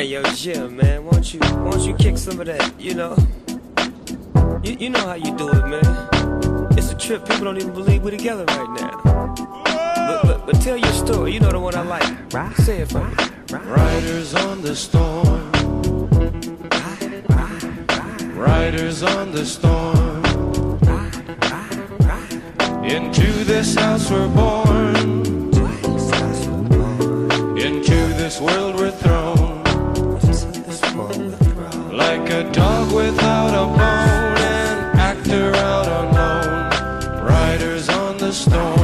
Hey yo, Jim, man, won't you won't you kick some of that? You know, you, you know how you do it, man. It's a trip. People don't even believe we're together right now. But, but, but tell your story. You know the one I like. Right. Say it for me. Riders on the storm. Riders on the storm. Into this house we're born. Into this world we're thrown. The storm.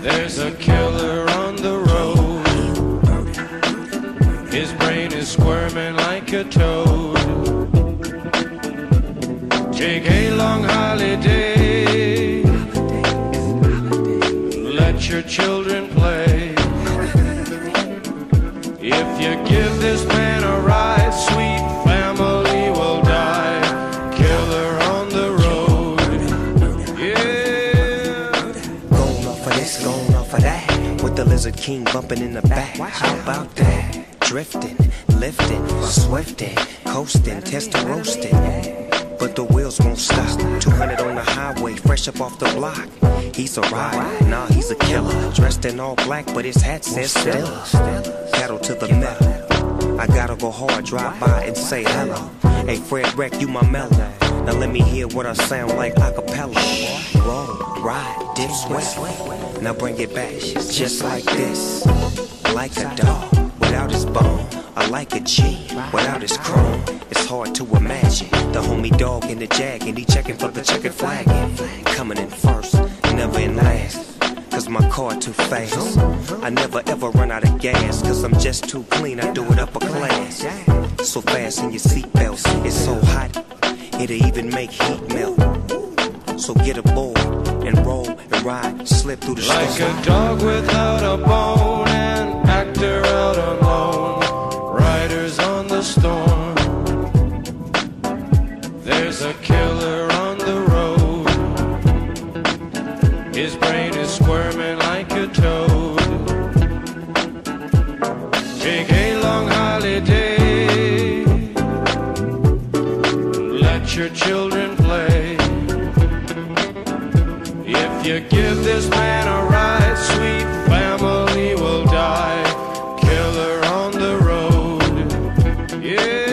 There's a killer on the road. His brain is squirming like a toad. Take a long holiday. Let your children play. If you give this man a that. With the Lizard King bumping in the back. How about that? Drifting, lifting, swifting, coasting, testing, roasting. But the wheels won't stop. 200 on the highway, fresh up off the block. He's a ride, nah, he's a killer. Dressed in all black, but his hat says Stella. Pedal to the metal. I gotta go hard, drive by and say hello. Hey, Fred Wreck, you my mellow. Now let me hear what I sound like a cappella. Roll, ride, dip, sweat. Now bring it back, just like this. Like a dog without his bone. I like a G without his chrome. It's hard to imagine the homie dog in the jag and he checking for the checkered flag. Coming in first, never in last. Cause my car too fast. I never ever run out of gas. Cause I'm just too clean, I do it upper class. So fast in your seatbelts, it's so hot, it'll even make heat melt. So get aboard and roll and ride, slip through the Like a dog without a bone, an actor out alone. Riders on the storm. There's a killer on the road. His your children play. If you give this man a ride, sweet family will die. Killer on the road. Yeah.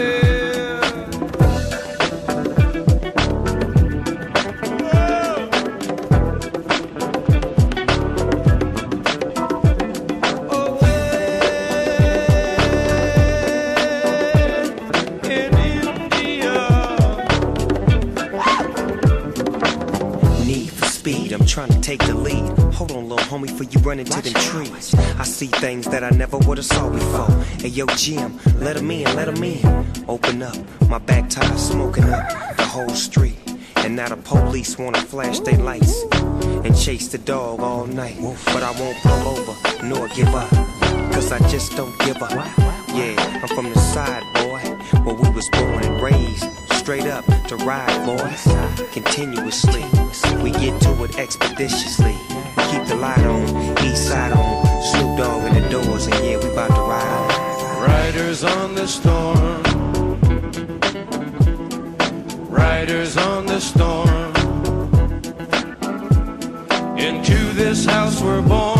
Trying to take the lead. Hold on, little homie, for you run into them trees. I see things that I never would have saw before. Hey, yo, Jim, let 'em in, let 'em in. Open up, my back tire smoking up the whole street. And now the police wanna flash their lights and chase the dog all night. But I won't pull over nor give up, cause I just don't give up. Yeah, I'm from the side, boy, where we was born and raised. Straight up to ride, boys, continuously. We get to it expeditiously. We keep the light on, east side on, Snoop Dogg in the doors, and yeah, we about to ride. Riders on the storm. Riders on the storm. Into this house we're born.